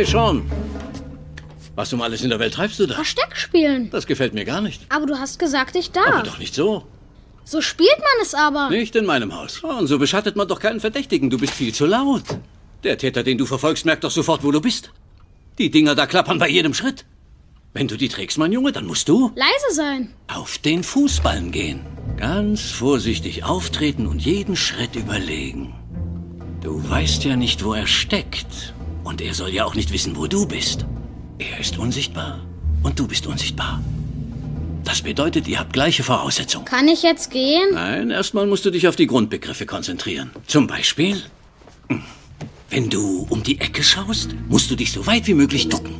Hey, Sean. Was um alles in der Welt treibst du da? Versteck spielen. Das gefällt mir gar nicht. Aber du hast gesagt, ich Aber darf. doch nicht so. So spielt man es aber. Nicht in meinem Haus. Und so beschattet man doch keinen Verdächtigen. Du bist viel zu laut. Der Täter, den du verfolgst, merkt doch sofort, wo du bist. Die Dinger da klappern bei jedem Schritt. Wenn du die trägst, mein Junge, dann musst du Leise sein. auf den Fußballen gehen. Ganz vorsichtig auftreten und jeden Schritt überlegen. Du weißt ja nicht, wo er steckt. Und er soll ja auch nicht wissen, wo du bist. Er ist unsichtbar und du bist unsichtbar. Das bedeutet, ihr habt gleiche Voraussetzungen. Kann ich jetzt gehen? Nein, erstmal musst du dich auf die Grundbegriffe konzentrieren. Zum Beispiel, wenn du um die Ecke schaust, musst du dich so weit wie möglich ducken.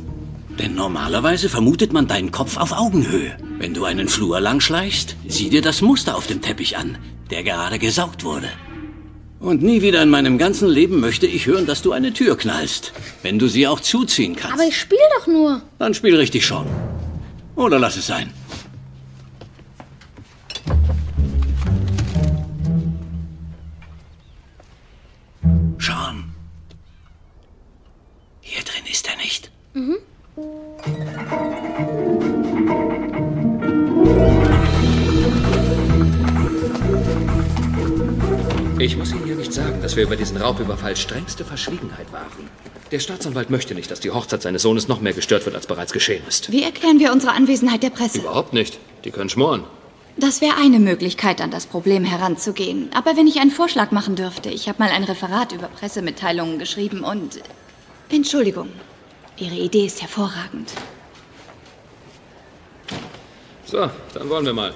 Denn normalerweise vermutet man deinen Kopf auf Augenhöhe. Wenn du einen Flur lang schleichst, sieh dir das Muster auf dem Teppich an, der gerade gesaugt wurde. Und nie wieder in meinem ganzen Leben möchte ich hören, dass du eine Tür knallst, wenn du sie auch zuziehen kannst. Aber ich spiele doch nur. Dann spiel richtig schon. Oder lass es sein. Raubüberfall strengste Verschwiegenheit wahren. Der Staatsanwalt möchte nicht, dass die Hochzeit seines Sohnes noch mehr gestört wird, als bereits geschehen ist. Wie erklären wir unsere Anwesenheit der Presse? Überhaupt nicht. Die können schmoren. Das wäre eine Möglichkeit, an das Problem heranzugehen. Aber wenn ich einen Vorschlag machen dürfte, ich habe mal ein Referat über Pressemitteilungen geschrieben und... Entschuldigung, Ihre Idee ist hervorragend. So, dann wollen wir mal.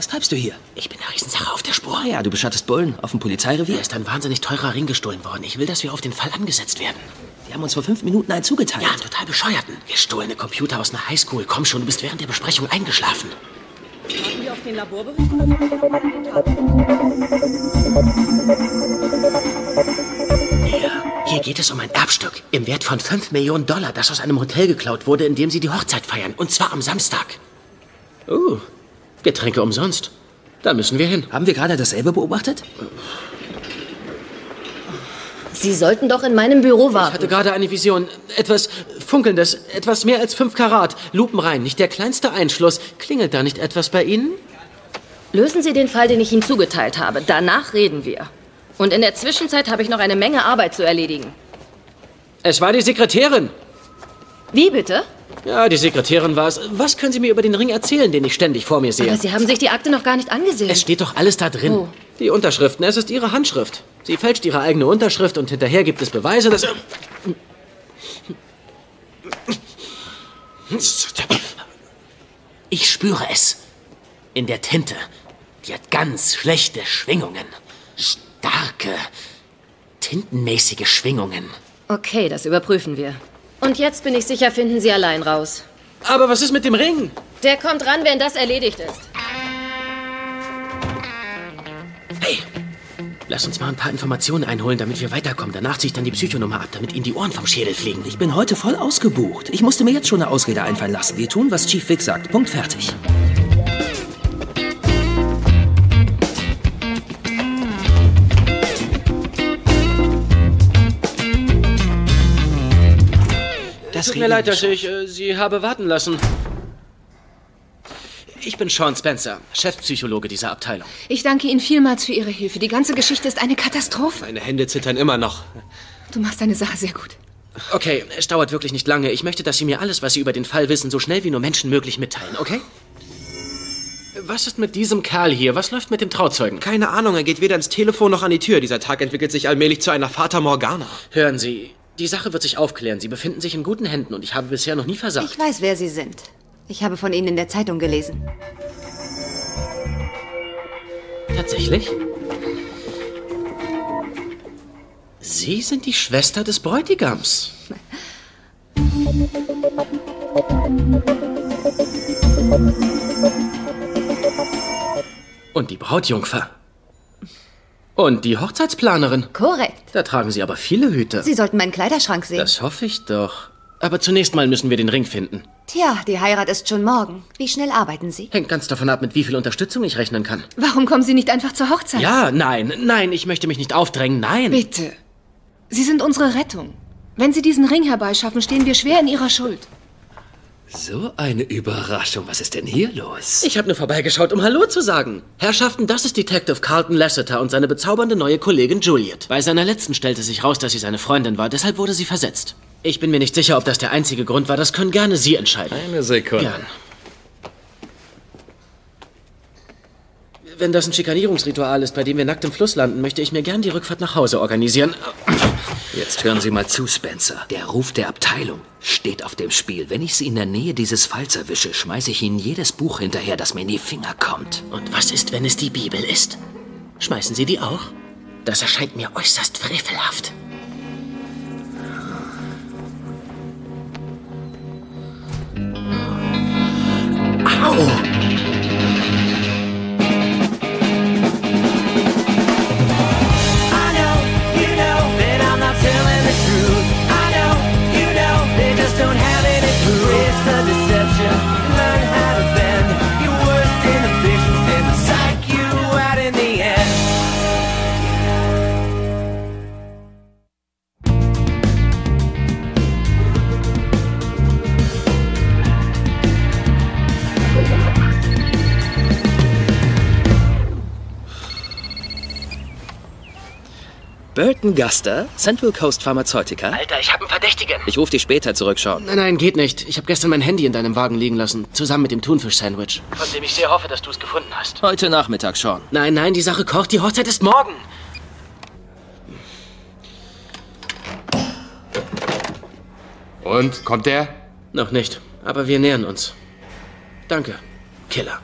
Was treibst du hier? Ich bin der Riesensache auf der Spur. Ah ja, du beschattest Bullen auf dem Polizeirevier. Hier ist ein wahnsinnig teurer Ring gestohlen worden. Ich will, dass wir auf den Fall angesetzt werden. Die haben uns vor fünf Minuten einen zugeteilt. Ja, total bescheuerten. Gestohlene Computer aus einer Highschool. Komm schon, du bist während der Besprechung eingeschlafen. Hier, hier geht es um ein Erbstück im Wert von 5 Millionen Dollar, das aus einem Hotel geklaut wurde, in dem sie die Hochzeit feiern. Und zwar am Samstag. Oh, Getränke umsonst. Da müssen wir hin. Haben wir gerade dasselbe beobachtet? Sie sollten doch in meinem Büro Ich warten. hatte gerade eine Vision. Etwas Funkelndes, etwas mehr als fünf Karat. Lupenrein, nicht der kleinste Einschluss. Klingelt da nicht etwas bei Ihnen? Lösen Sie den Fall, den ich Ihnen zugeteilt habe. Danach reden wir. Und in der Zwischenzeit habe ich noch eine Menge Arbeit zu erledigen. Es war die Sekretärin. Wie bitte? Ja, die Sekretärin war es. Was können Sie mir über den Ring erzählen, den ich ständig vor mir sehe? Aber Sie haben sich die Akte noch gar nicht angesehen. Es steht doch alles da drin. Oh. Die Unterschriften, es ist ihre Handschrift. Sie fälscht ihre eigene Unterschrift und hinterher gibt es Beweise, dass... Ich spüre es. In der Tinte. Die hat ganz schlechte Schwingungen. Starke, tintenmäßige Schwingungen. Okay, das überprüfen wir. Und jetzt bin ich sicher, finden Sie allein raus. Aber was ist mit dem Ring? Der kommt ran, wenn das erledigt ist. Hey, lass uns mal ein paar Informationen einholen, damit wir weiterkommen. Danach ziehe ich dann die Psychonummer ab, damit Ihnen die Ohren vom Schädel fliegen. Ich bin heute voll ausgebucht. Ich musste mir jetzt schon eine Ausrede einfallen lassen. Wir tun, was Chief Vic sagt. Punkt fertig. Tut mir leid, dass ich äh, Sie habe warten lassen. Ich bin Sean Spencer, Chefpsychologe dieser Abteilung. Ich danke Ihnen vielmals für Ihre Hilfe. Die ganze Geschichte ist eine Katastrophe. Meine Hände zittern immer noch. Du machst deine Sache sehr gut. Okay, es dauert wirklich nicht lange. Ich möchte, dass Sie mir alles, was Sie über den Fall wissen, so schnell wie nur Menschen möglich mitteilen, okay? Was ist mit diesem Kerl hier? Was läuft mit dem Trauzeugen? Keine Ahnung, er geht weder ins Telefon noch an die Tür. Dieser Tag entwickelt sich allmählich zu einer Fata Morgana. Hören Sie, die Sache wird sich aufklären. Sie befinden sich in guten Händen und ich habe bisher noch nie versagt. Ich weiß, wer Sie sind. Ich habe von Ihnen in der Zeitung gelesen. Tatsächlich? Sie sind die Schwester des Bräutigams. Und die Brautjungfer. Und die Hochzeitsplanerin. Korrekt. Da tragen Sie aber viele Hüte. Sie sollten meinen Kleiderschrank sehen. Das hoffe ich doch. Aber zunächst mal müssen wir den Ring finden. Tja, die Heirat ist schon morgen. Wie schnell arbeiten Sie? Hängt ganz davon ab, mit wie viel Unterstützung ich rechnen kann. Warum kommen Sie nicht einfach zur Hochzeit? Ja, nein, nein, ich möchte mich nicht aufdrängen, nein. Bitte. Sie sind unsere Rettung. Wenn Sie diesen Ring herbeischaffen, stehen wir schwer in Ihrer Schuld. So eine Überraschung. Was ist denn hier los? Ich habe nur vorbeigeschaut, um Hallo zu sagen. Herrschaften, das ist Detective Carlton Lasseter und seine bezaubernde neue Kollegin Juliet. Bei seiner letzten stellte sich raus, dass sie seine Freundin war, deshalb wurde sie versetzt. Ich bin mir nicht sicher, ob das der einzige Grund war. Das können gerne Sie entscheiden. Eine Sekunde. Gern. Wenn das ein Schikanierungsritual ist, bei dem wir nackt im Fluss landen, möchte ich mir gern die Rückfahrt nach Hause organisieren. Jetzt hören Sie mal zu, Spencer. Der Ruf der Abteilung steht auf dem Spiel. Wenn ich Sie in der Nähe dieses Falls erwische, schmeiße ich Ihnen jedes Buch hinterher, das mir in die Finger kommt. Und was ist, wenn es die Bibel ist? Schmeißen Sie die auch? Das erscheint mir äußerst frevelhaft. Burton Guster, Central Coast Pharmaceutica. Alter, ich habe einen Verdächtigen. Ich rufe dich später zurück, Sean. Nein, nein, geht nicht. Ich habe gestern mein Handy in deinem Wagen liegen lassen, zusammen mit dem Thunfisch-Sandwich. Von dem ich sehr hoffe, dass du es gefunden hast. Heute Nachmittag, Sean. Nein, nein, die Sache kocht. Die Hochzeit ist morgen. Und, kommt der? Noch nicht, aber wir nähern uns. Danke, Killer.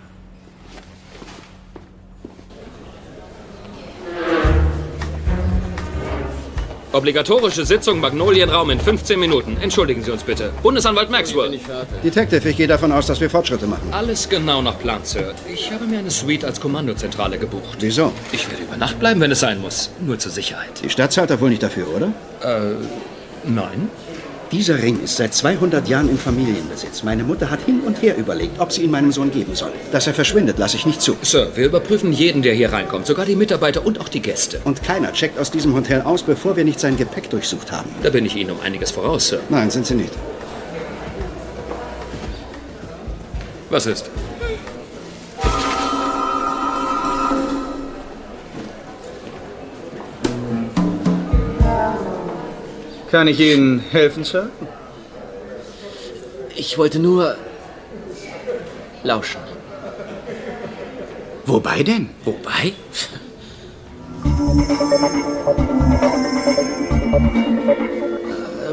Obligatorische Sitzung Magnolienraum in 15 Minuten. Entschuldigen Sie uns bitte. Bundesanwalt Maxwell. Detective, ich gehe davon aus, dass wir Fortschritte machen. Alles genau nach Plan, Sir. Ich habe mir eine Suite als Kommandozentrale gebucht. Wieso? Ich werde über Nacht bleiben, wenn es sein muss. Nur zur Sicherheit. Die Stadt zahlt doch wohl nicht dafür, oder? Äh, nein. Dieser Ring ist seit 200 Jahren in Familienbesitz. Meine Mutter hat hin und her überlegt, ob sie ihn meinem Sohn geben soll. Dass er verschwindet, lasse ich nicht zu. Sir, wir überprüfen jeden, der hier reinkommt. Sogar die Mitarbeiter und auch die Gäste. Und keiner checkt aus diesem Hotel aus, bevor wir nicht sein Gepäck durchsucht haben. Da bin ich Ihnen um einiges voraus, Sir. Nein, sind Sie nicht. Was ist? Kann ich Ihnen helfen, Sir? Ich wollte nur lauschen. Wobei denn? Wobei?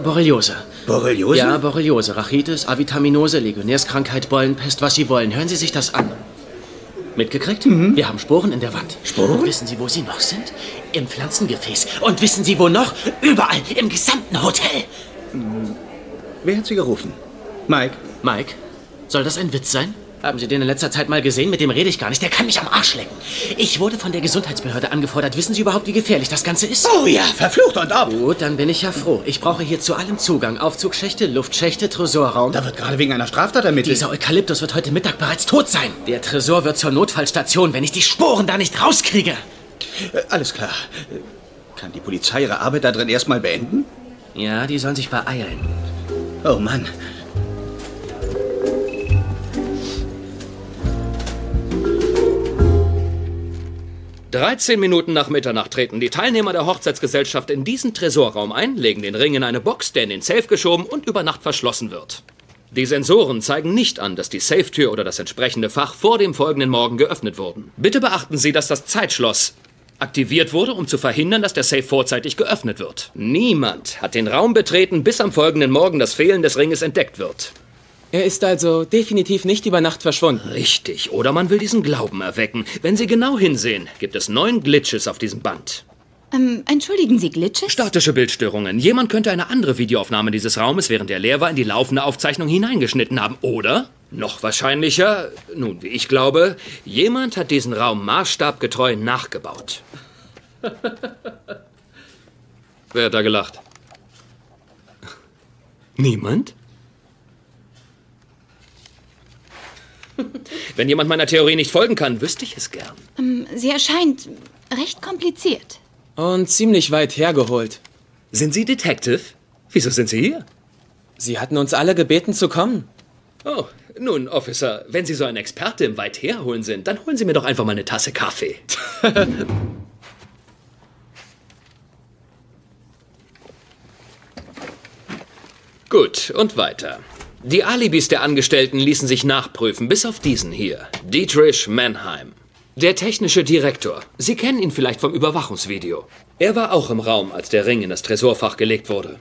Borreliose. Borreliose? Ja, Borreliose, Rachitis, Avitaminose, Legionärskrankheit, Beulenpest, was Sie wollen. Hören Sie sich das an. Mitgekriegt? Mhm. Wir haben Sporen in der Wand. Sporen? Und wissen Sie, wo sie noch sind? Im Pflanzengefäß. Und wissen Sie, wo noch? Überall, im gesamten Hotel. Wer hat Sie gerufen? Mike? Mike, soll das ein Witz sein? Haben Sie den in letzter Zeit mal gesehen? Mit dem rede ich gar nicht. Der kann mich am Arsch lecken. Ich wurde von der Gesundheitsbehörde angefordert. Wissen Sie überhaupt, wie gefährlich das Ganze ist? Oh ja, verflucht und ab. Gut, dann bin ich ja froh. Ich brauche hier zu allem Zugang. Aufzugschächte, Luftschächte, Tresorraum. Da wird gerade wegen einer Straftat ermittelt. Dieser Eukalyptus wird heute Mittag bereits tot sein. Der Tresor wird zur Notfallstation, wenn ich die Sporen da nicht rauskriege. Äh, alles klar. Äh, Kann die Polizei ihre Arbeit da drin erstmal beenden? Ja, die sollen sich beeilen. Oh Mann. 13 Minuten nach Mitternacht treten die Teilnehmer der Hochzeitsgesellschaft in diesen Tresorraum ein, legen den Ring in eine Box, der in den Safe geschoben und über Nacht verschlossen wird. Die Sensoren zeigen nicht an, dass die Safe-Tür oder das entsprechende Fach vor dem folgenden Morgen geöffnet wurden. Bitte beachten Sie, dass das Zeitschloss aktiviert wurde, um zu verhindern, dass der Safe vorzeitig geöffnet wird. Niemand hat den Raum betreten, bis am folgenden Morgen das Fehlen des Ringes entdeckt wird. Er ist also definitiv nicht über Nacht verschwunden. Richtig, oder man will diesen Glauben erwecken. Wenn Sie genau hinsehen, gibt es neun Glitches auf diesem Band. Ähm, entschuldigen Sie, Glitches? Statische Bildstörungen. Jemand könnte eine andere Videoaufnahme dieses Raumes, während er leer war, in die laufende Aufzeichnung hineingeschnitten haben. Oder, noch wahrscheinlicher, nun, wie ich glaube, jemand hat diesen Raum maßstabgetreu nachgebaut. Wer hat da gelacht? Niemand? Wenn jemand meiner Theorie nicht folgen kann, wüsste ich es gern. Ähm, sie erscheint recht kompliziert. Und ziemlich weit hergeholt. Sind Sie Detective? Wieso sind Sie hier? Sie hatten uns alle gebeten zu kommen. Oh, nun, Officer, wenn Sie so ein Experte im Weit herholen sind, dann holen Sie mir doch einfach mal eine Tasse Kaffee. Gut, und weiter. Die Alibis der Angestellten ließen sich nachprüfen, bis auf diesen hier, Dietrich Mannheim. Der technische Direktor. Sie kennen ihn vielleicht vom Überwachungsvideo. Er war auch im Raum, als der Ring in das Tresorfach gelegt wurde.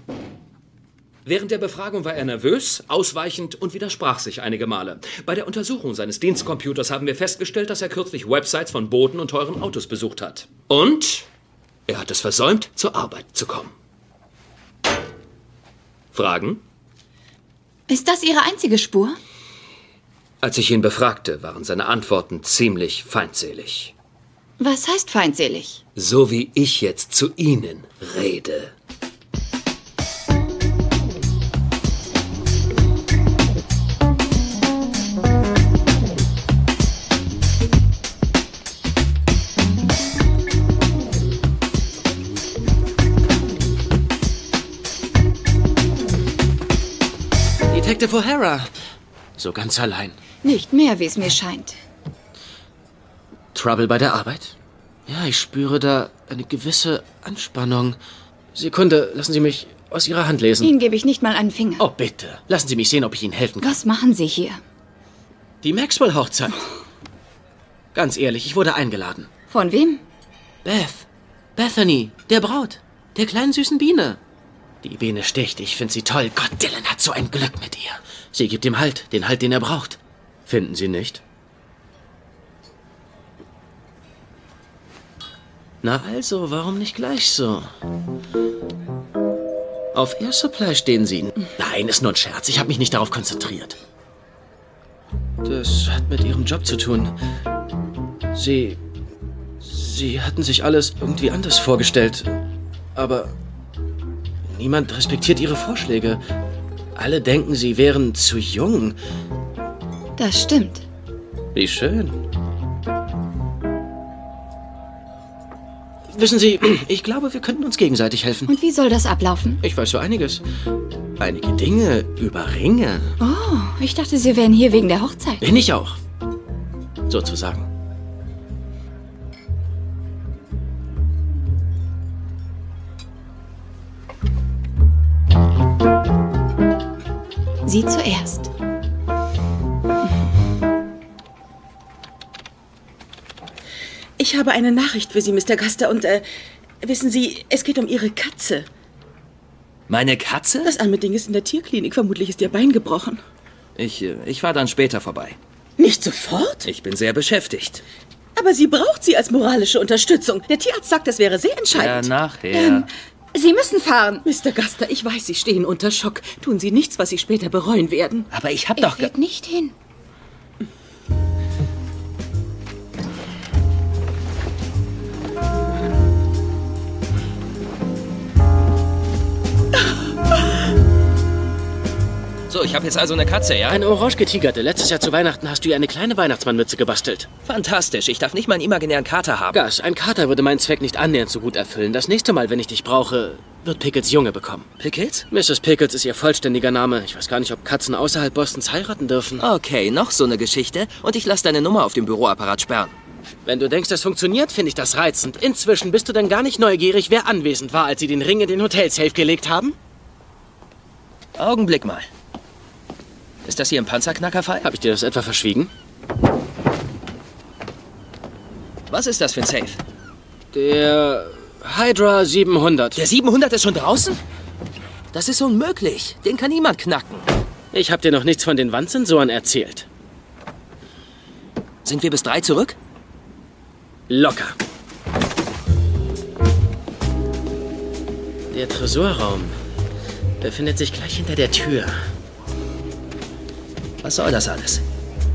Während der Befragung war er nervös, ausweichend und widersprach sich einige Male. Bei der Untersuchung seines Dienstcomputers haben wir festgestellt, dass er kürzlich Websites von Booten und teuren Autos besucht hat. Und er hat es versäumt, zur Arbeit zu kommen. Fragen? Ist das Ihre einzige Spur? Als ich ihn befragte, waren seine Antworten ziemlich feindselig. Was heißt feindselig? So wie ich jetzt zu Ihnen rede. Detective O'Hara. So ganz allein. Nicht mehr, wie es mir scheint. Trouble bei der Arbeit? Ja, ich spüre da eine gewisse Anspannung. Sekunde, lassen Sie mich aus Ihrer Hand lesen. Ihnen gebe ich nicht mal einen Finger. Oh, bitte. Lassen Sie mich sehen, ob ich Ihnen helfen kann. Was machen Sie hier? Die Maxwell-Hochzeit. Ganz ehrlich, ich wurde eingeladen. Von wem? Beth. Bethany, der Braut. Der kleinen süßen Biene. Die Biene sticht, ich finde sie toll. Gott, Dylan hat so ein Glück mit ihr. Sie gibt ihm Halt, den Halt, den er braucht. Finden Sie nicht? Na also, warum nicht gleich so? Auf Air Supply stehen Sie. Nein, ist nur ein Scherz. Ich habe mich nicht darauf konzentriert. Das hat mit Ihrem Job zu tun. Sie. Sie hatten sich alles irgendwie anders vorgestellt. Aber niemand respektiert Ihre Vorschläge. Alle denken, Sie wären zu jung. Das stimmt. Wie schön. Wissen Sie, ich glaube, wir könnten uns gegenseitig helfen. Und wie soll das ablaufen? Ich weiß so einiges. Einige Dinge über Ringe. Oh, ich dachte, Sie wären hier wegen der Hochzeit. Bin ich auch. Sozusagen. Sie zuerst. Ich habe eine Nachricht für Sie, Mr. Gaster, und äh, wissen Sie, es geht um Ihre Katze. Meine Katze? Das arme Ding ist in der Tierklinik. Vermutlich ist ihr Bein gebrochen. Ich, äh, ich war dann später vorbei. Nicht sofort? Ich bin sehr beschäftigt. Aber sie braucht sie als moralische Unterstützung. Der Tierarzt sagt, das wäre sehr entscheidend. Ja, nachher. Ähm, Sie müssen fahren. Mr. Gaster, ich weiß, Sie stehen unter Schock. Tun Sie nichts, was Sie später bereuen werden. Aber ich hab Er doch... ge- fährt nicht hin. So, ich habe jetzt also eine Katze, ja? Eine orange getigerte. Letztes Jahr zu Weihnachten hast du ihr eine kleine Weihnachtsmannmütze gebastelt. Fantastisch. Ich darf nicht mal einen imaginären Kater haben. Gas, ein Kater würde meinen Zweck nicht annähernd so gut erfüllen. Das nächste Mal, wenn ich dich brauche, wird Pickles Junge bekommen. Pickles? Mrs. Pickles ist ihr vollständiger Name. Ich weiß gar nicht, ob Katzen außerhalb Bostons heiraten dürfen. Okay, noch so eine Geschichte. Und ich lasse deine Nummer auf dem Büroapparat sperren. Wenn du denkst, das funktioniert, finde ich das reizend. Inzwischen bist du denn gar nicht neugierig, wer anwesend war, als sie den Ring in den Hotelsafe gelegt haben? Augenblick mal. Ist das hier ein Panzerknackerfall? Habe ich dir das etwa verschwiegen? Was ist das für ein Safe? Der Hydra 700. Der 700 ist schon draußen? Das ist unmöglich. Den kann niemand knacken. Ich habe dir noch nichts von den Wandsensoren erzählt. Sind wir bis drei zurück? Locker. Der Tresorraum befindet sich gleich hinter der Tür. Was soll das alles?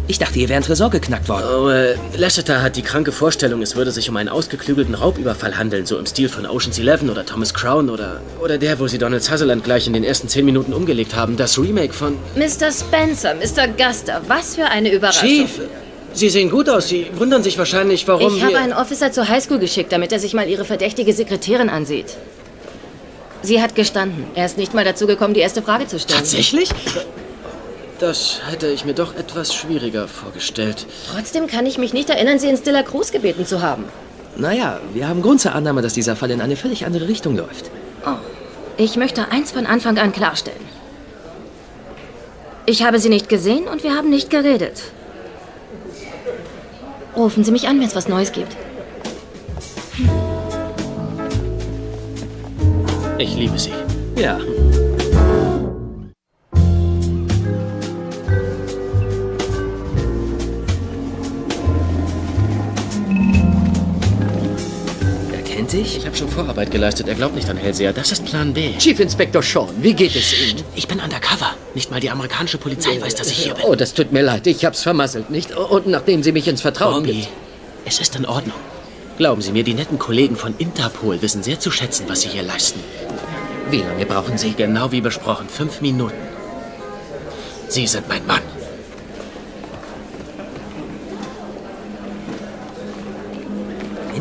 Ich dachte, ihr wäre ein Tresor geknackt worden. Oh, äh, Lasseter hat die kranke Vorstellung, es würde sich um einen ausgeklügelten Raubüberfall handeln, so im Stil von Ocean's Eleven oder Thomas Crown oder, oder der, wo sie Donald Sutherland gleich in den ersten zehn Minuten umgelegt haben. Das Remake von... Mr. Spencer, Mr. Guster, was für eine Überraschung. Chief, Sie sehen gut aus. Sie wundern sich wahrscheinlich, warum ich habe wir... einen Officer zur Highschool geschickt, damit er sich mal Ihre verdächtige Sekretärin ansieht. Sie hat gestanden. Er ist nicht mal dazu gekommen, die erste Frage zu stellen. Tatsächlich? Das hätte ich mir doch etwas schwieriger vorgestellt. Trotzdem kann ich mich nicht erinnern, Sie in Stiller Cruz gebeten zu haben. Naja, wir haben Grund zur Annahme, dass dieser Fall in eine völlig andere Richtung läuft. Oh, ich möchte eins von Anfang an klarstellen. Ich habe Sie nicht gesehen und wir haben nicht geredet. Rufen Sie mich an, wenn es was Neues gibt. Ich liebe Sie. Ja. Dich? Ich habe schon Vorarbeit geleistet. Er glaubt nicht an Hellseher. Das ist Plan B. Chief Inspector Sean, wie geht es Ihnen? Ich bin undercover. Nicht mal die amerikanische Polizei weiß, dass ich hier bin. Oh, das tut mir leid. Ich hab's vermasselt, nicht? Und nachdem Sie mich ins Vertrauen Bongi, blieb. es ist in Ordnung. Glauben Sie mir, die netten Kollegen von Interpol wissen sehr zu schätzen, was Sie hier leisten. Wie lange brauchen Sie? Genau wie besprochen. Fünf Minuten. Sie sind mein Mann.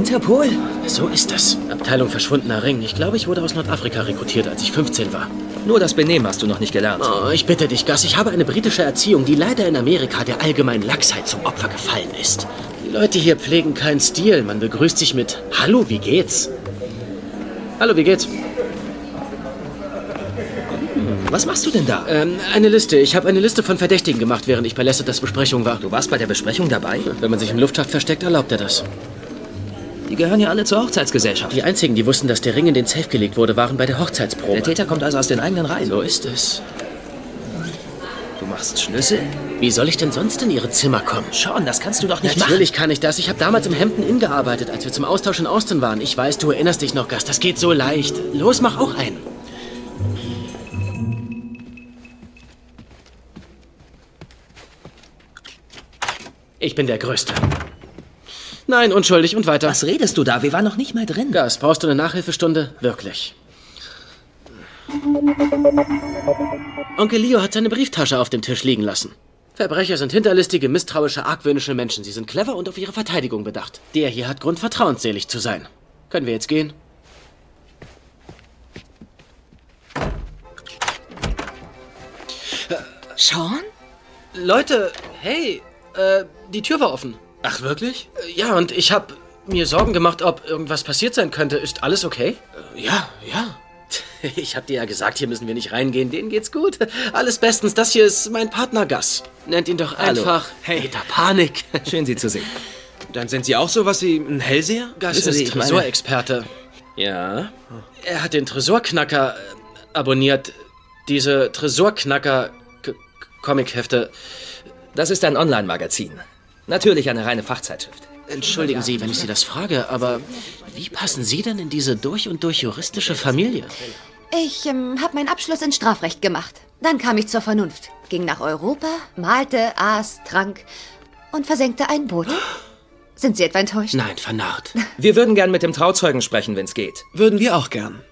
Interpol? So ist es. Abteilung verschwundener Ring. Ich glaube, ich wurde aus Nordafrika rekrutiert, als ich 15 war. Nur das Benehmen hast du noch nicht gelernt. Oh, ich bitte dich, Gus. Ich habe eine britische Erziehung, die leider in Amerika der allgemeinen Lachsheit zum Opfer gefallen ist. Die Leute hier pflegen keinen Stil. Man begrüßt sich mit Hallo, wie geht's? Hallo, wie geht's? Was machst du denn da? Ähm, eine Liste. Ich habe eine Liste von Verdächtigen gemacht, während ich bei Lasseters Besprechung war. Du warst bei der Besprechung dabei? Wenn man sich im Luftschacht versteckt, erlaubt er das. Die gehören ja alle zur Hochzeitsgesellschaft. Die einzigen, die wussten, dass der Ring in den Safe gelegt wurde, waren bei der Hochzeitsprobe. Der Täter kommt also aus den eigenen Reihen. So ist es. Du machst Schlüssel? Wie soll ich denn sonst in Ihre Zimmer kommen? Sean, das kannst du doch nicht Natürlich kann ich das. Ich habe damals im Hampton Inn gearbeitet, als wir zum Austausch in Austin waren. Ich weiß, du erinnerst dich noch, Gus. Das geht so leicht. Los, mach auch einen. Ich bin der Größte. Nein, unschuldig und weiter. Was redest du da? Wir waren noch nicht mal drin. Gas, brauchst du eine Nachhilfestunde? Wirklich. Onkel Leo hat seine Brieftasche auf dem Tisch liegen lassen. Verbrecher sind hinterlistige, misstrauische, argwöhnische Menschen. Sie sind clever und auf ihre Verteidigung bedacht. Der hier hat Grund, vertrauensselig zu sein. Können wir jetzt gehen? Sean? Leute, hey, äh, die Tür war offen. Ach, wirklich? Äh, Ja, und ich habe mir Sorgen gemacht, ob irgendwas passiert sein könnte. Ist alles okay? Ja, ja. Ich hab dir ja gesagt, hier müssen wir nicht reingehen. Denen geht's gut. Alles bestens. Das hier ist mein Partner Gus. Nennt ihn doch Hallo. einfach Hey. Peter Panik. Schön, Sie zu sehen. Dann sind Sie auch sowas wie ein Hellseher? Wissen Sie, ist meine- Tresorexperte. Ja. Er hat den Tresorknacker äh, abonniert. Diese Tresorknacker K- Comichefte. Das ist ein Online-Magazin. Natürlich eine reine Fachzeitschrift. Entschuldigen Sie, wenn ich Sie das frage, aber wie passen Sie denn in diese durch und durch juristische Familie? Ich ähm, habe meinen Abschluss in Strafrecht gemacht. Dann kam ich zur Vernunft, ging nach Europa, malte, aß, trank und versenkte ein Boot. Sind Sie etwa enttäuscht? Nein, vernarrt. Wir würden gern mit dem Trauzeugen sprechen, wenn's geht. Würden wir auch gern.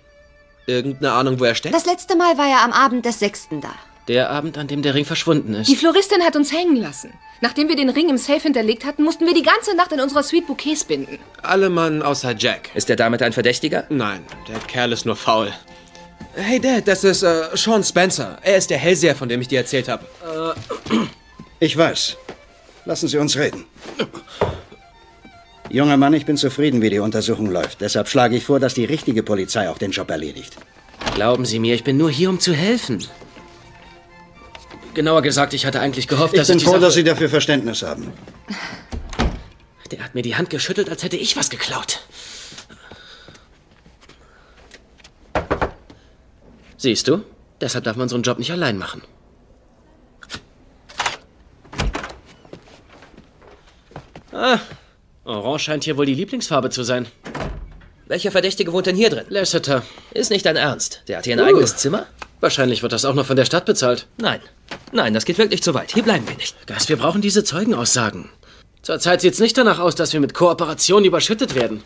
Irgendeine Ahnung, wo er steckt? Das letzte Mal war er am Abend des 6. da. Der Abend, an dem der Ring verschwunden ist. Die Floristin hat uns hängen lassen. Nachdem wir den Ring im Safe hinterlegt hatten, mussten wir die ganze Nacht in unserer Suite Bouquets binden. Alle Mann außer Jack. Ist er damit ein Verdächtiger? Nein, der Kerl ist nur faul. Hey Dad, das ist äh, Sean Spencer. Er ist der Hellseher, von dem ich dir erzählt habe. Ich weiß. Lassen Sie uns reden. Junger Mann, ich bin zufrieden, wie die Untersuchung läuft. Deshalb schlage ich vor, dass die richtige Polizei auch den Job erledigt. Glauben Sie mir, ich bin nur hier, um zu helfen. Genauer gesagt, ich hatte eigentlich gehofft, Ich dass bin ich die froh, dass Sie dafür Verständnis haben. Der hat mir die Hand geschüttelt, als hätte ich was geklaut. Siehst du? Deshalb darf man unseren Job nicht allein machen. Ah, Orange scheint hier wohl die Lieblingsfarbe zu sein. Welcher Verdächtige wohnt denn hier drin? Lasseter. Ist nicht dein Ernst. Der hat hier ein Uh. eigenes Zimmer? Wahrscheinlich wird das auch noch von der Stadt bezahlt. Nein. Nein, das geht wirklich zu weit. Hier bleiben wir nicht. Gas, wir brauchen diese Zeugenaussagen. Zurzeit sieht's nicht danach aus, dass wir mit Kooperationen überschüttet werden.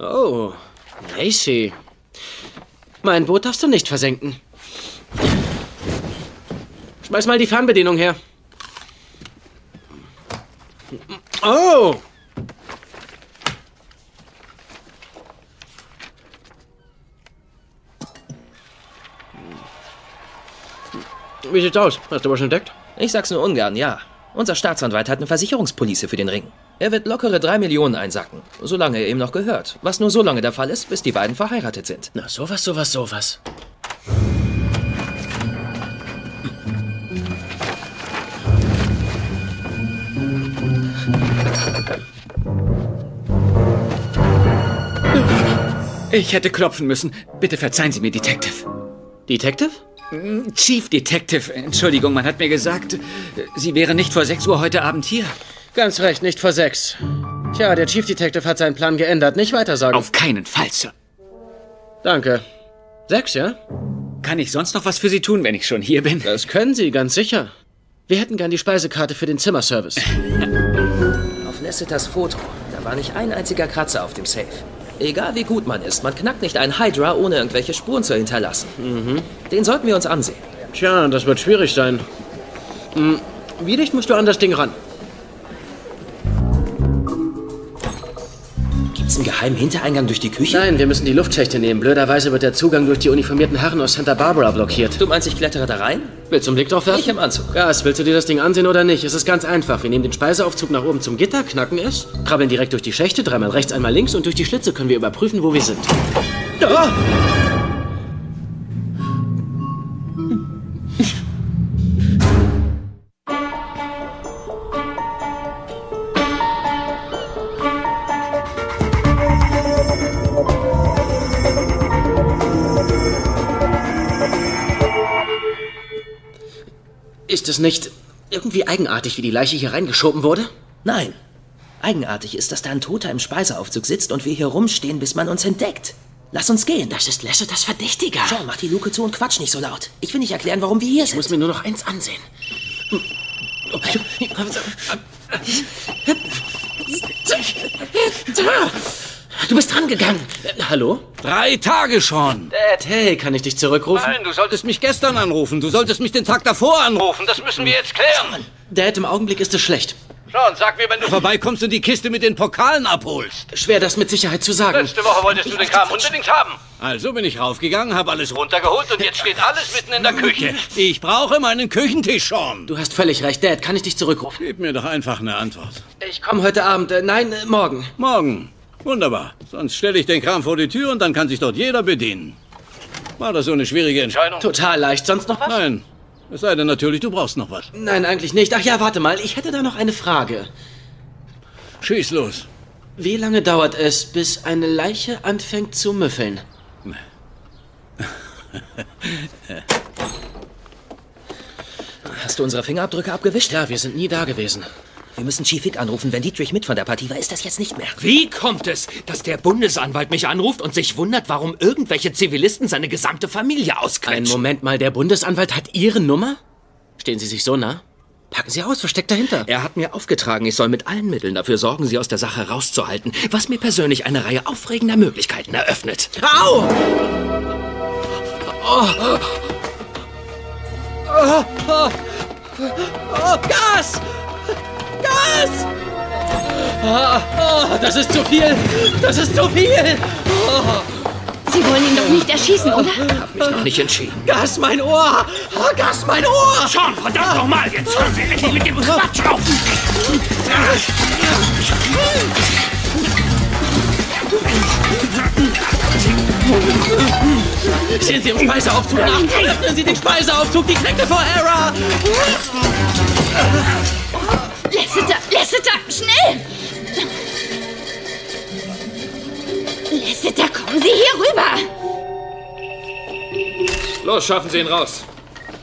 Oh, Lacey. Mein Boot darfst du nicht versenken. Schmeiß mal die Fernbedienung her. Oh! Wie sieht's aus? Hast du was entdeckt? Ich sag's nur ungern, ja. Unser Staatsanwalt hat eine Versicherungspolice für den Ring. Er wird lockere drei Millionen einsacken, solange er ihm noch gehört. Was nur so lange der Fall ist, bis die beiden verheiratet sind. Na, sowas, sowas, sowas. Ich hätte klopfen müssen. Bitte verzeihen Sie mir, Detective. Detective? Chief Detective. Entschuldigung, man hat mir gesagt, Sie wären nicht vor 6 Uhr heute Abend hier. Ganz recht, nicht vor sechs. Tja, der Chief Detective hat seinen Plan geändert. Nicht weiter sagen. Auf keinen Fall, Sir. Danke. Sechs, ja? Kann ich sonst noch was für Sie tun, wenn ich schon hier bin? Das können Sie, ganz sicher. Wir hätten gern die Speisekarte für den Zimmerservice. Auf Lasseters Foto, da war nicht ein einziger Kratzer auf dem Safe. Egal wie gut man ist, man knackt nicht einen Hydra, ohne irgendwelche Spuren zu hinterlassen. Mhm. Den sollten wir uns ansehen. Tja, das wird schwierig sein. Hm, wie dicht musst du an das Ding ran? Einen geheimen Hintereingang durch die Küche? Nein, wir müssen die Luftschächte nehmen. Blöderweise wird der Zugang durch die uniformierten Herren aus Santa Barbara blockiert. Du meinst, ich klettere da rein? Willst du einen Blick drauf werfen? Ich im Anzug. Gas, willst du dir das Ding ansehen oder nicht? Es ist ganz einfach. Wir nehmen den Speiseaufzug nach oben zum Gitter, knacken es, krabbeln direkt durch die Schächte, dreimal rechts, einmal links und durch die Schlitze können wir überprüfen, wo wir sind. Ah! Es nicht irgendwie eigenartig, wie die Leiche hier reingeschoben wurde? Nein. Eigenartig ist, dass da ein Toter im Speiseaufzug sitzt und wir hier rumstehen, bis man uns entdeckt. Lass uns gehen. Das ist Lasse das Verdächtiger. Schau, mach die Luke zu und quatsch nicht so laut. Ich will nicht erklären, warum wir hier Ich sind. muss mir nur noch eins ansehen. Du bist drangegangen. Äh, hallo? Drei Tage schon. Dad, hey, kann ich dich zurückrufen? Nein, du solltest mich gestern anrufen. Du solltest mich den Tag davor anrufen. Das müssen wir jetzt klären. Dad, im Augenblick ist es schlecht. Schon, sag mir, wenn du vorbeikommst und die Kiste mit den Pokalen abholst. Schwer, das mit Sicherheit zu sagen. Letzte Woche wolltest du den Kram unbedingt haben. Also bin ich raufgegangen, habe alles runtergeholt und jetzt steht alles mitten in der Küche. Ich brauche meinen Küchentisch schon. Du hast völlig recht, Dad. Kann ich dich zurückrufen? Gib mir doch einfach eine Antwort. Ich komme heute Abend. Äh, nein, äh, morgen. Morgen. Wunderbar. Sonst stelle ich den Kram vor die Tür und dann kann sich dort jeder bedienen. War das so eine schwierige Entscheidung? Total leicht. Sonst noch was? Nein. Es sei denn natürlich, du brauchst noch was. Nein, eigentlich nicht. Ach ja, warte mal. Ich hätte da noch eine Frage. Schieß los. Wie lange dauert es, bis eine Leiche anfängt zu müffeln? Hast du unsere Fingerabdrücke abgewischt? Ja, wir sind nie da gewesen. Wir müssen Chief Vic anrufen. Wenn Dietrich mit von der Partie war, ist das jetzt nicht mehr. Wie kommt es, dass der Bundesanwalt mich anruft und sich wundert, warum irgendwelche Zivilisten seine gesamte Familie Einen ausquetschen? Moment mal, der Bundesanwalt hat Ihre Nummer? Stehen Sie sich so nah? Packen Sie aus, was steckt dahinter? Er hat mir aufgetragen, ich soll mit allen Mitteln dafür sorgen, sie aus der Sache rauszuhalten, was mir persönlich eine Reihe aufregender Möglichkeiten eröffnet. Au! Oh. Oh, oh. Oh, Gas! Ah, oh, das ist zu viel! Das ist zu viel! Oh. Sie wollen ihn doch nicht erschießen, oder? Hab mich noch nicht entschieden. Gas, mein Ohr! Oh, Gas, mein Ohr! Schon, verdammt nochmal, jetzt hören Sie endlich mit dem Quatsch auf! Sehen Sie im Speiseaufzug nach! Öffnen Sie den Speiseaufzug! Die Knecke vor Hera! Lasseter, Lasseter, schnell! Lasseter, kommen Sie hier rüber! Los, schaffen Sie ihn raus.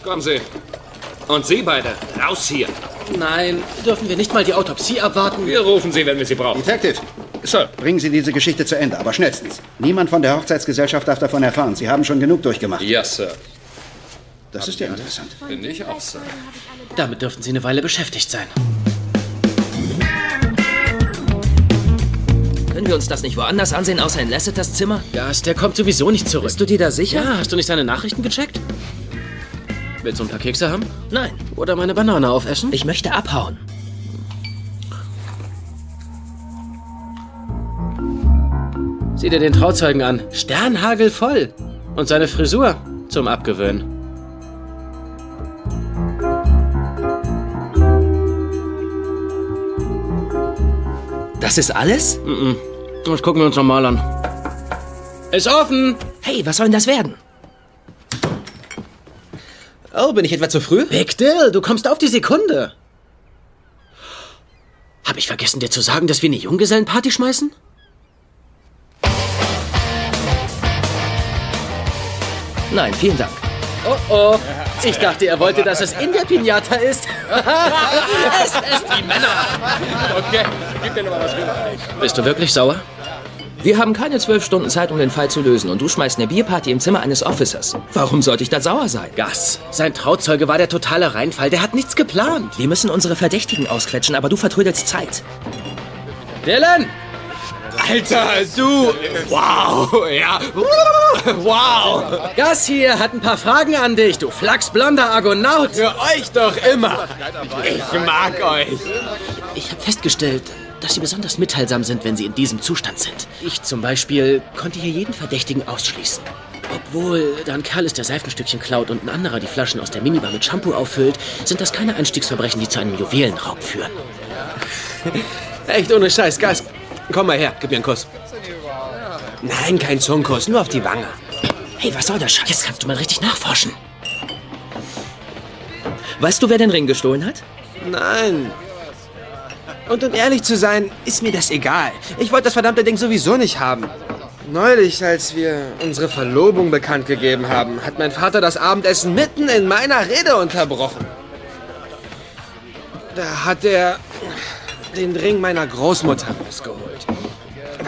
Kommen Sie. Und Sie beide, raus hier. Nein, dürfen wir nicht mal die Autopsie abwarten? Wir rufen Sie, wenn wir Sie brauchen. Detective, Sir. Bringen Sie diese Geschichte zu Ende, aber schnellstens. Niemand von der Hochzeitsgesellschaft darf davon erfahren. Sie haben schon genug durchgemacht. Ja, Sir. Das ist ja interessant. Finde ich auch, Sir. Damit dürften Sie eine Weile beschäftigt sein. Können wir uns das nicht woanders ansehen, außer in Lasseters Zimmer? Gas, der kommt sowieso nicht zurück. Bist du dir da sicher? Ja, hast du nicht seine Nachrichten gecheckt? Willst du ein paar Kekse haben? Nein. Oder meine Banane aufessen? Ich möchte abhauen. Sieh dir den Trauzeugen an. Sternhagel voll. Und seine Frisur zum Abgewöhnen. Das ist alles? Mhm. Das gucken wir uns nochmal an. Ist offen! Hey, was soll denn das werden? Oh, bin ich etwa zu früh? Big Dill, du kommst auf die Sekunde. Hab ich vergessen, dir zu sagen, dass wir eine Junggesellenparty schmeißen? Nein, vielen Dank. Oh oh. Ich dachte, er wollte, dass es in der Pinata ist. es ist die Männer. Okay, gib mir noch mal was rüber. Bist du wirklich sauer? Wir haben keine zwölf Stunden Zeit, um den Fall zu lösen. Und du schmeißt eine Bierparty im Zimmer eines Officers. Warum sollte ich da sauer sein? Gas. Sein Trauzeuge war der totale Reinfall. Der hat nichts geplant. Wir müssen unsere Verdächtigen ausquetschen, aber du vertrödelst Zeit. Dylan! Alter, du! Wow, ja. Wow! Gas hier hat ein paar Fragen an dich, du flachsblonder Argonaut. Für euch doch immer. Ich mag euch. Ich habe festgestellt, dass sie besonders mitteilsam sind, wenn sie in diesem Zustand sind. Ich zum Beispiel konnte hier jeden Verdächtigen ausschließen. Obwohl da ein Kerl ist, der Seifenstückchen klaut und ein anderer die Flaschen aus der Minibar mit Shampoo auffüllt, sind das keine Einstiegsverbrechen, die zu einem Juwelenraub führen. Echt ohne Scheiß, Gas. Komm mal her, gib mir einen Kuss. Nein, kein Zungenkuss, nur auf die Wange. Hey, was soll das, Schatz? Jetzt kannst du mal richtig nachforschen. Weißt du, wer den Ring gestohlen hat? Nein. Und um ehrlich zu sein, ist mir das egal. Ich wollte das verdammte Ding sowieso nicht haben. Neulich, als wir unsere Verlobung bekannt gegeben haben, hat mein Vater das Abendessen mitten in meiner Rede unterbrochen. Da hat er den Ring meiner Großmutter rausgeholt.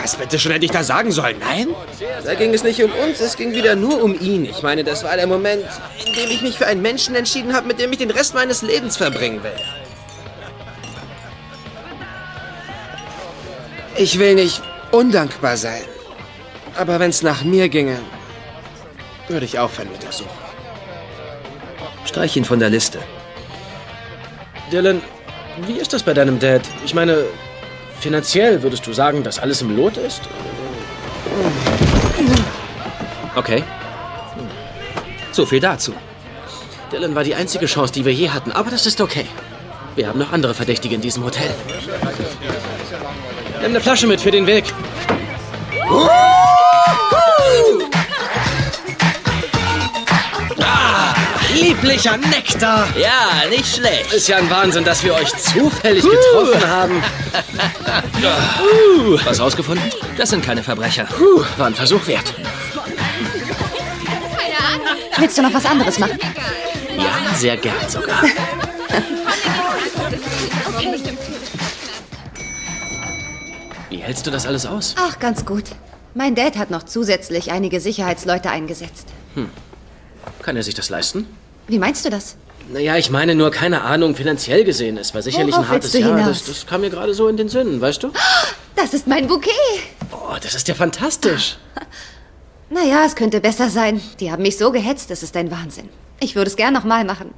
Was bitte schon hätte ich da sagen sollen? Nein? Da ging es nicht um uns, es ging wieder nur um ihn. Ich meine, das war der Moment, in dem ich mich für einen Menschen entschieden habe, mit dem ich den Rest meines Lebens verbringen will. Ich will nicht undankbar sein. Aber wenn es nach mir ginge, würde ich aufhören mit der Suche. Streich ihn von der Liste. Dylan, wie ist das bei deinem Dad? Ich meine, finanziell würdest du sagen, dass alles im Lot ist? Okay. So viel dazu. Dylan war die einzige Chance, die wir je hatten, aber das ist okay. Wir haben noch andere Verdächtige in diesem Hotel. Nimm eine Flasche mit für den Weg. Ah, lieblicher Nektar. Ja, nicht schlecht. Ist ja ein Wahnsinn, dass wir euch zufällig getroffen haben. Uh. Was rausgefunden? Das sind keine Verbrecher. War ein Versuch wert. Willst du noch was anderes machen? Ja, sehr gern sogar. Hältst du das alles aus? Ach, ganz gut. Mein Dad hat noch zusätzlich einige Sicherheitsleute eingesetzt. Hm. Kann er sich das leisten? Wie meinst du das? Naja, ich meine nur, keine Ahnung, finanziell gesehen. Es war sicherlich Worauf ein hartes du Jahr. Das, das kam mir gerade so in den Sinn, weißt du? Das ist mein Bouquet. Oh, das ist ja fantastisch. Naja, es könnte besser sein. Die haben mich so gehetzt, das ist ein Wahnsinn. Ich würde es gern nochmal machen.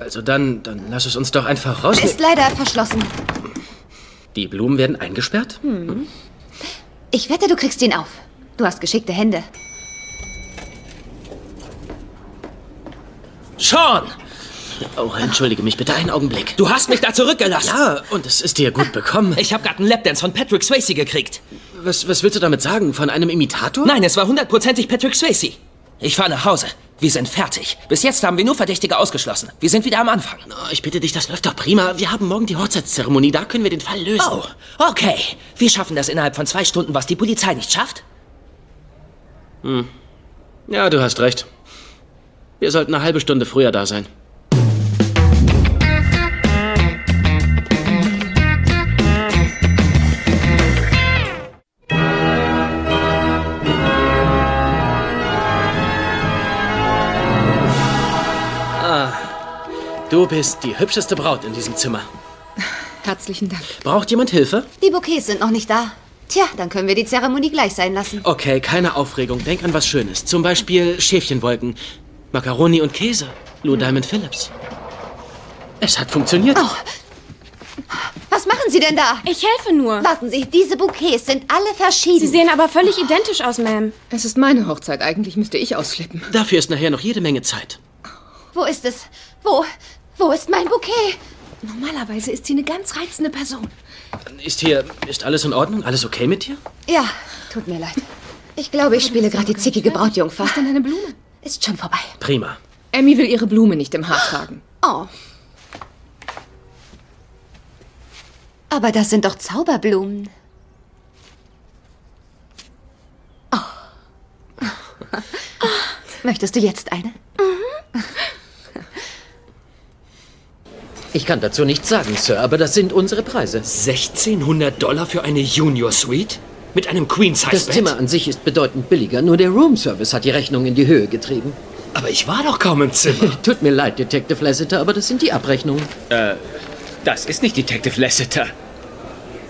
Also dann, dann lass es uns doch einfach rausnehmen. Ist leider verschlossen. Die Blumen werden eingesperrt? Hm. Ich wette, du kriegst ihn auf. Du hast geschickte Hände. Sean! Oh, entschuldige mich bitte einen Augenblick. Du hast mich da zurückgelassen. Ja, und es ist dir gut bekommen. Ich habe gerade einen Lapdance von Patrick Swayze gekriegt. Was, was willst du damit sagen? Von einem Imitator? Nein, es war hundertprozentig Patrick Swayze. Ich fahre nach Hause. Wir sind fertig. Bis jetzt haben wir nur Verdächtige ausgeschlossen. Wir sind wieder am Anfang. Oh, ich bitte dich, das läuft doch prima. Wir haben morgen die Hochzeitszeremonie. Da können wir den Fall lösen. Oh, okay. Wir schaffen das innerhalb von zwei Stunden, was die Polizei nicht schafft. Hm. Ja, du hast recht. Wir sollten eine halbe Stunde früher da sein. Du bist die hübscheste Braut in diesem Zimmer. Herzlichen Dank. Braucht jemand Hilfe? Die Bouquets sind noch nicht da. Tja, dann können wir die Zeremonie gleich sein lassen. Okay, keine Aufregung. Denk an was Schönes. Zum Beispiel Schäfchenwolken, Macaroni und Käse. Lou Diamond Phillips. Es hat funktioniert. Oh. Was machen Sie denn da? Ich helfe nur. Warten Sie, diese Bouquets sind alle verschieden. Sie sehen aber völlig identisch aus, Ma'am. Es ist meine Hochzeit. Eigentlich müsste ich ausflippen. Dafür ist nachher noch jede Menge Zeit. Wo ist es? Wo? Wo ist mein Bouquet? Normalerweise ist sie eine ganz reizende Person. Ist hier, ist alles in Ordnung? Alles okay mit dir? Ja, tut mir leid. Ich glaube, ich spiele gerade die zickige Brautjungfer. Was ist denn deine Blume? Ist schon vorbei. Prima. Emmy will ihre Blume nicht im Haar tragen. Oh. Aber das sind doch Zauberblumen. Oh. Möchtest du jetzt eine? Ich kann dazu nichts sagen, Sir, aber das sind unsere Preise. 1600 Dollar für eine Junior Suite? Mit einem Queen-Size-Bett? Das Zimmer an sich ist bedeutend billiger, nur der Room-Service hat die Rechnung in die Höhe getrieben. Aber ich war doch kaum im Zimmer. Tut mir leid, Detective Lasseter, aber das sind die Abrechnungen. Äh, das ist nicht Detective Lasseter.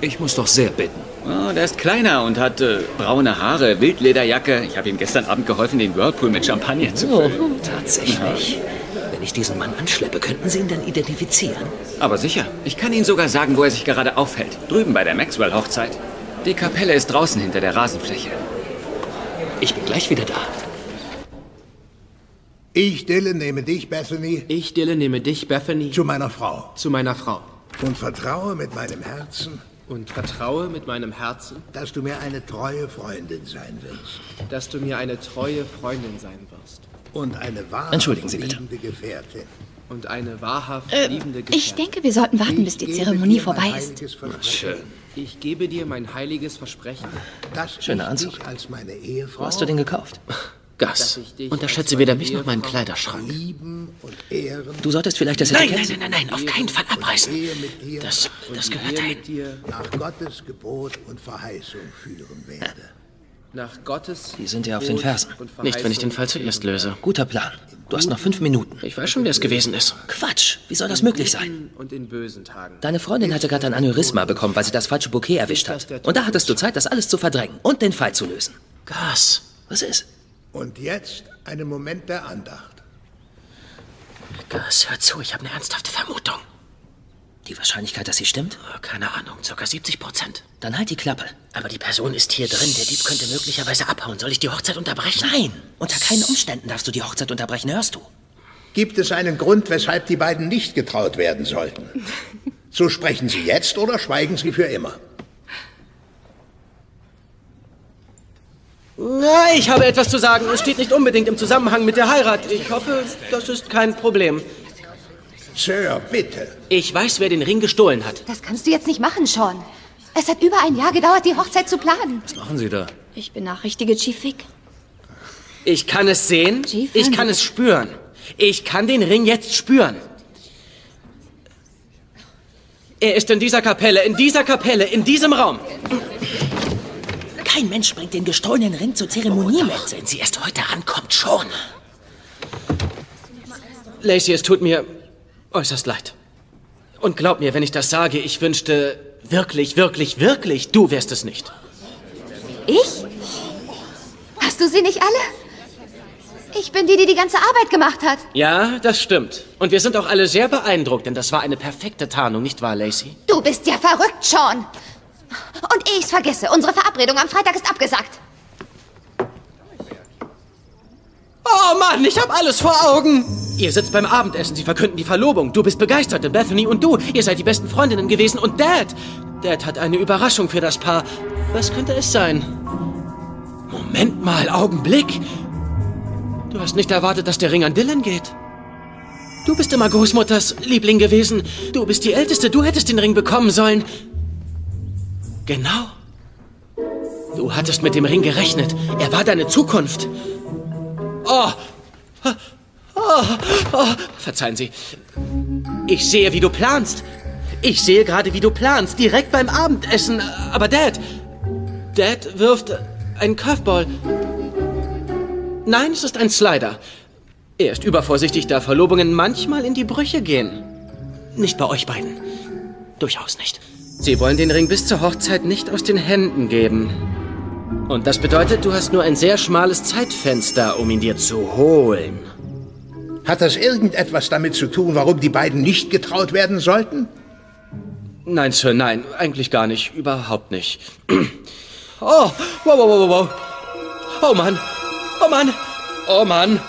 Ich muss doch sehr bitten. Oh, der ist kleiner und hat äh, braune Haare, Wildlederjacke. Ich habe ihm gestern Abend geholfen, den Whirlpool mit Champagner zu Oh, füllen. tatsächlich. Wenn ich diesen Mann anschleppe, könnten Sie ihn dann identifizieren? Aber sicher. Ich kann Ihnen sogar sagen, wo er sich gerade aufhält. Drüben bei der Maxwell-Hochzeit. Die Kapelle ist draußen hinter der Rasenfläche. Ich bin gleich wieder da. Ich, Dylan, nehme dich, Bethany. Ich, Dylan, nehme dich, Bethany. Zu meiner Frau. Zu meiner Frau. Und vertraue mit meinem Herzen. Und vertraue mit meinem Herzen. Dass du mir eine treue Freundin sein wirst. Dass du mir eine treue Freundin sein wirst. Und eine wahrhaft Entschuldigen Sie bitte. Gefährtin. Und eine wahrhaft Äh, liebende Gefährtin. ich denke, wir sollten warten, bis die Zeremonie vorbei ist. Schön. Ich gebe dir mein heiliges Versprechen. Dass Schöner Anzug. dich als meine Ehefrau Wo hast du den gekauft? Gas. Unterschätze weder mich noch meinen Kleiderschrank. lieben und ehren. Du solltest vielleicht das Etikett... nein, nein, nein, nein, auf keinen Fall abreißen. Ehe mit dir Das, das gehört dahin. dir nach Gottes Gebot und Verheißung führen werde. Nach Gottes Die sind ja auf den Fersen. Nicht, wenn ich den Fall zuerst löse. Guter Plan. Du hast noch fünf Minuten. Ich weiß schon, wer es gewesen ist. Quatsch. Wie soll das möglich sein? und in bösen Tagen. Deine Freundin hatte gerade ein Aneurysma bekommen, weil sie das falsche Bouquet erwischt hat. Und da hattest du Zeit, das alles zu verdrängen und den Fall zu lösen. Gas. Was ist? Und jetzt einen Moment der Andacht. Gas, hör zu, ich habe eine ernsthafte Vermutung. Die Wahrscheinlichkeit, dass sie stimmt? Oh, Keine Ahnung, circa 70 Prozent. Dann halt die Klappe. Aber die Person ist hier drin. Der Dieb könnte möglicherweise abhauen. Soll ich die Hochzeit unterbrechen? Nein, unter keinen Umständen darfst du die Hochzeit unterbrechen, hörst du? Gibt es einen Grund, weshalb die beiden nicht getraut werden sollten? So sprechen Sie jetzt oder schweigen Sie für immer? Na, ich habe etwas zu sagen. Es steht nicht unbedingt im Zusammenhang mit der Heirat. Ich hoffe, das ist kein Problem. Sir, bitte. Ich weiß, wer den Ring gestohlen hat. Das kannst du jetzt nicht machen, Sean. Es hat über ein Jahr gedauert, die Hochzeit zu planen. Was machen Sie da? Ich benachrichtige Chief Vic. Ich kann es sehen. Chief, Ich kann es spüren. Ich kann den Ring jetzt spüren. Er ist in dieser Kapelle, in dieser Kapelle, in diesem Raum. Kein Mensch bringt den gestohlenen Ring zur Zeremonie mit. Wenn sie erst heute ankommt, schon. Lacey, es tut mir äußerst leid. Und glaub mir, wenn ich das sage, ich wünschte wirklich, wirklich, wirklich, du wärst es nicht. Ich? Hast du sie nicht alle? Ich bin die, die die ganze Arbeit gemacht hat. Ja, das stimmt. Und wir sind auch alle sehr beeindruckt, denn das war eine perfekte Tarnung, nicht wahr, Lacey? Du bist ja verrückt, Sean. Und ehe ich's vergesse, unsere Verabredung am Freitag ist abgesagt. Oh Mann, ich hab alles vor Augen. Ihr sitzt beim Abendessen, sie verkünden die Verlobung. Du bist begeistert, Bethany und du, ihr seid die besten Freundinnen gewesen. Und Dad, Dad hat eine Überraschung für das Paar. Was könnte es sein? Moment mal, Augenblick. Du hast nicht erwartet, dass der Ring an Dylan geht. Du bist immer Großmutters Liebling gewesen. Du bist die Älteste, du hättest den Ring bekommen sollen. Genau. Du hattest mit dem Ring gerechnet. Er war deine Zukunft. Oh. Oh. Oh. Verzeihen Sie. Ich sehe, wie du planst. Ich sehe gerade, wie du planst. Direkt beim Abendessen. Aber Dad. Dad wirft einen Curveball. Nein, es ist ein Slider. Er ist übervorsichtig, da Verlobungen manchmal in die Brüche gehen. Nicht bei euch beiden. Durchaus nicht. Sie wollen den Ring bis zur Hochzeit nicht aus den Händen geben. Und das bedeutet, du hast nur ein sehr schmales Zeitfenster, um ihn dir zu holen. Hat das irgendetwas damit zu tun, warum die beiden nicht getraut werden sollten? Nein, Sir, nein, eigentlich gar nicht. Überhaupt nicht. Oh, wow, wow, wow, wow. Oh Mann. Oh Mann. Oh Mann.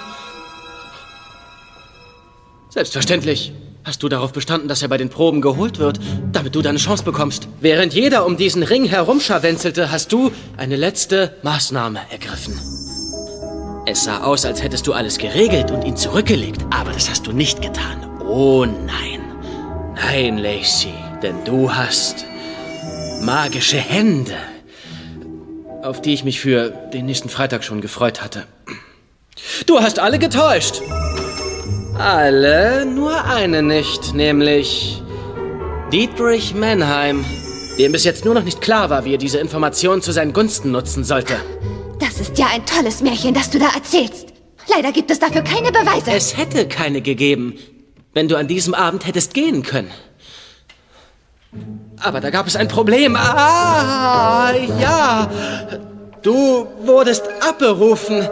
Selbstverständlich. Hast du darauf bestanden, dass er bei den Proben geholt wird, damit du deine Chance bekommst? Während jeder um diesen Ring herumscharwenzelte, hast du eine letzte Maßnahme ergriffen. Es sah aus, als hättest du alles geregelt und ihn zurückgelegt, aber das hast du nicht getan. Oh nein. Nein, Lacey, denn du hast magische Hände auf die ich mich für den nächsten Freitag schon gefreut hatte. Du hast alle getäuscht. Alle, nur eine nicht, nämlich Dietrich Mannheim, dem bis jetzt nur noch nicht klar war, wie er diese Information zu seinen Gunsten nutzen sollte. Das ist ja ein tolles Märchen, das du da erzählst. Leider gibt es dafür keine Beweise. Es hätte keine gegeben, wenn du an diesem Abend hättest gehen können. Aber da gab es ein Problem. Ah, ja. Du wurdest abberufen.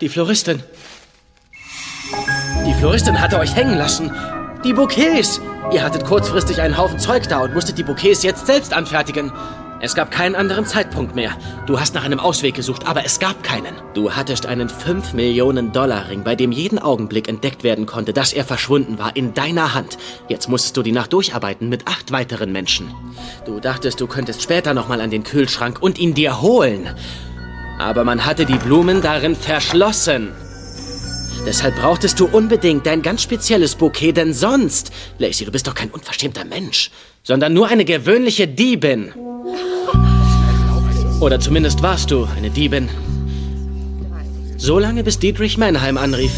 Die Floristin. Die Floristin hatte euch hängen lassen. Die Bouquets. Ihr hattet kurzfristig einen Haufen Zeug da und musstet die Bouquets jetzt selbst anfertigen. Es gab keinen anderen Zeitpunkt mehr. Du hast nach einem Ausweg gesucht, aber es gab keinen. Du hattest einen 5 Millionen Dollar Ring, bei dem jeden Augenblick entdeckt werden konnte, dass er verschwunden war, in deiner Hand. Jetzt musstest du die Nacht durcharbeiten mit acht weiteren Menschen. Du dachtest, du könntest später nochmal an den Kühlschrank und ihn dir holen. Aber man hatte die Blumen darin verschlossen. Deshalb brauchtest du unbedingt dein ganz spezielles Bouquet, denn sonst, Lacey, du bist doch kein unverschämter Mensch, sondern nur eine gewöhnliche Diebin. Oder zumindest warst du eine Diebin. So lange, bis Dietrich Mannheim anrief.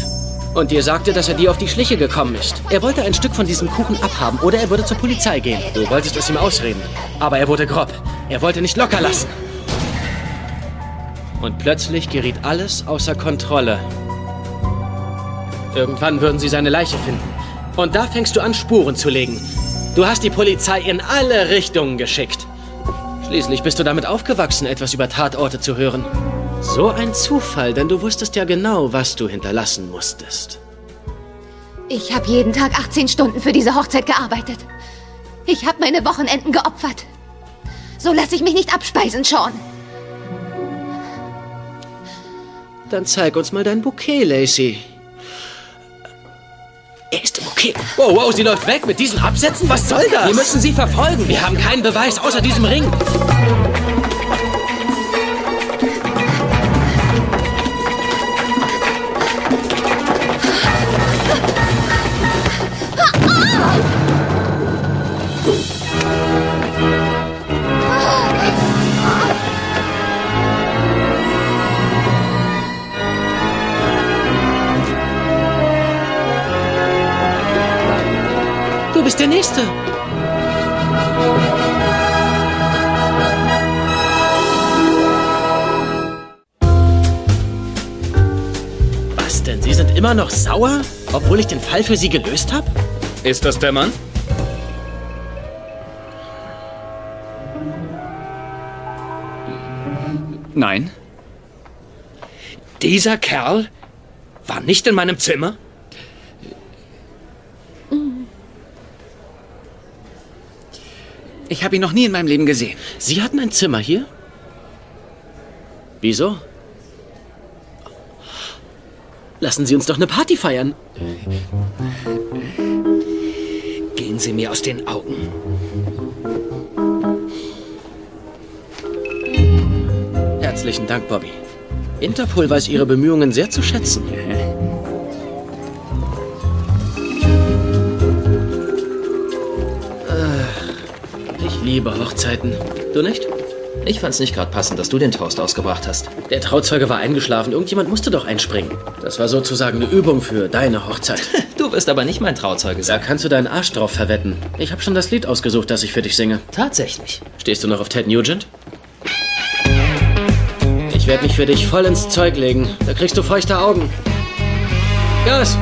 Und dir sagte, dass er dir auf die Schliche gekommen ist. Er wollte ein Stück von diesem Kuchen abhaben oder er würde zur Polizei gehen. Du wolltest es ihm ausreden. Aber er wurde grob. Er wollte nicht locker lassen. Und plötzlich geriet alles außer Kontrolle. Irgendwann würden sie seine Leiche finden. Und da fängst du an, Spuren zu legen. Du hast die Polizei in alle Richtungen geschickt. Schließlich bist du damit aufgewachsen, etwas über Tatorte zu hören. So ein Zufall, denn du wusstest ja genau, was du hinterlassen musstest. Ich habe jeden Tag 18 Stunden für diese Hochzeit gearbeitet. Ich habe meine Wochenenden geopfert. So lasse ich mich nicht abspeisen, Sean. Dann zeig uns mal dein Bouquet, Lacey. Er ist im Bouquet. Wow, wow, sie läuft weg mit diesen Absätzen. Was soll das? Wir müssen sie verfolgen. Wir haben keinen Beweis außer diesem Ring. Bist der Nächste. Was denn? Sie sind immer noch sauer? Obwohl ich den Fall für Sie gelöst habe? Ist das der Mann? Nein. Dieser Kerl war nicht in meinem Zimmer? Ich habe ihn noch nie in meinem Leben gesehen. Sie hatten ein Zimmer hier? Wieso? Lassen Sie uns doch eine Party feiern. Gehen Sie mir aus den Augen. Herzlichen Dank, Bobby. Interpol weiß Ihre Bemühungen sehr zu schätzen. Liebe Hochzeiten. Du nicht? Ich fand's nicht gerade passend, dass du den Toast ausgebracht hast. Der Trauzeuge war eingeschlafen. Irgendjemand musste doch einspringen. Das war sozusagen eine Übung für deine Hochzeit. Du wirst aber nicht mein Trauzeuge Da sein. kannst du deinen Arsch drauf verwetten. Ich habe schon das Lied ausgesucht, das ich für dich singe. Tatsächlich. Stehst du noch auf Ted Nugent? Ich werde mich für dich voll ins Zeug legen. Da kriegst du feuchte Augen. Gas!